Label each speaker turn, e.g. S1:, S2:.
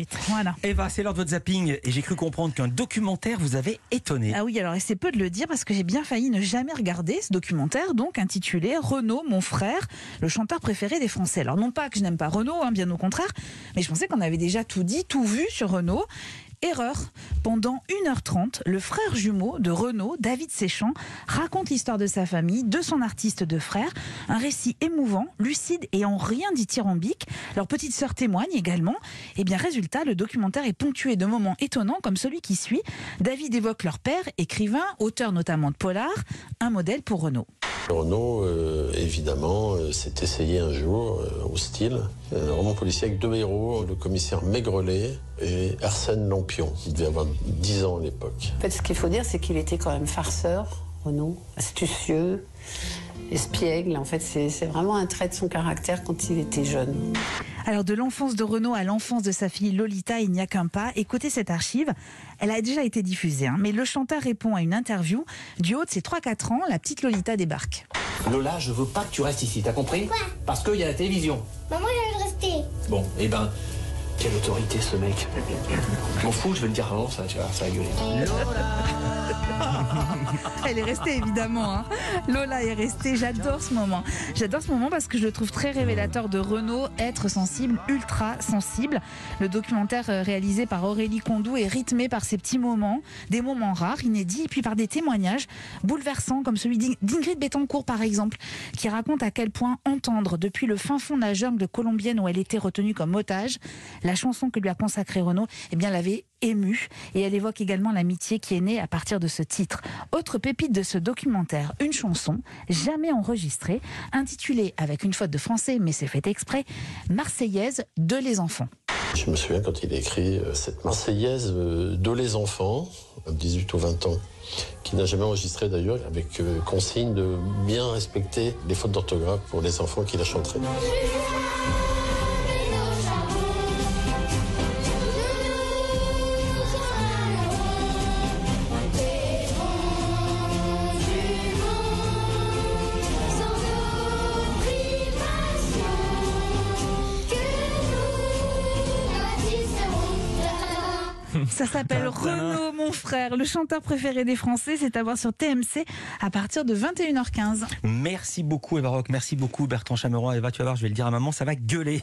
S1: suite. Voilà.
S2: Eva, c'est l'heure de votre zapping et j'ai cru comprendre qu'un documentaire vous avait étonné.
S1: Ah oui, alors et c'est peu de le dire parce que j'ai bien failli ne jamais regarder ce documentaire, donc intitulé Renaud, mon frère, le chanteur préféré des Français. Alors non pas que je n'aime pas Renaud, hein, bien au contraire, mais je pensais qu'on avait déjà tout dit, tout vu sur Renaud. Erreur. Pendant 1h30, le frère jumeau de Renaud, David Séchant, raconte l'histoire de sa famille, de son artiste de frère. Un récit émouvant, lucide et en rien dithyrambique. Leur petite sœur témoigne également. Et bien, résultat, le documentaire est ponctué de moments étonnants comme celui qui suit. David évoque leur père, écrivain, auteur notamment de Polar, un modèle pour Renaud.
S3: Renault, euh, évidemment, euh, s'est essayé un jour euh, au style. Un roman policier avec deux héros, le commissaire Maigrelet et Arsène Lampion. Il devait avoir 10 ans à l'époque.
S4: En fait, ce qu'il faut dire, c'est qu'il était quand même farceur, Renaud, astucieux, espiègle. En fait, c'est c'est vraiment un trait de son caractère quand il était jeune.
S1: Alors de l'enfance de Renaud à l'enfance de sa fille Lolita, il n'y a qu'un pas. Écoutez cette archive, elle a déjà été diffusée, hein, mais le chanteur répond à une interview. Du haut de ses 3-4 ans, la petite Lolita débarque.
S5: Lola, je veux pas que tu restes ici, t'as compris? Parce qu'il y a la télévision.
S6: Maman, je veux rester.
S5: Bon, eh ben, quelle autorité ce mec Je m'en fous, je vais le dire avant, ça, tu vois, ça va gueuler.
S1: Elle est restée évidemment. hein. Lola est restée. J'adore ce moment. J'adore ce moment parce que je le trouve très révélateur de Renaud, être sensible, ultra sensible. Le documentaire euh, réalisé par Aurélie Condou est rythmé par ces petits moments, des moments rares, inédits, et puis par des témoignages bouleversants comme celui d'Ing- d'Ingrid Betancourt par exemple, qui raconte à quel point entendre depuis le fin fond de la jungle colombienne où elle était retenue comme otage, la chanson que lui a consacrée Renaud, eh bien l'avait émue et elle évoque également l'amitié qui est née à partir de ce titre. Autre pépite de ce documentaire, une chanson jamais enregistrée, intitulée avec une faute de français, mais c'est fait exprès, Marseillaise de les enfants.
S3: Je me souviens quand il a écrit euh, cette Marseillaise euh, de les enfants, à 18 ou 20 ans, qu'il n'a jamais enregistré d'ailleurs, avec euh, consigne de bien respecter les fautes d'orthographe pour les enfants qu'il a chanterait.
S1: Ça s'appelle Renaud, mon frère, le chanteur préféré des Français. C'est à voir sur TMC à partir de 21h15.
S2: Merci beaucoup Eva Rock, merci beaucoup Bertrand Chameroy. Eva, tu vas voir, je vais le dire à maman, ça va gueuler.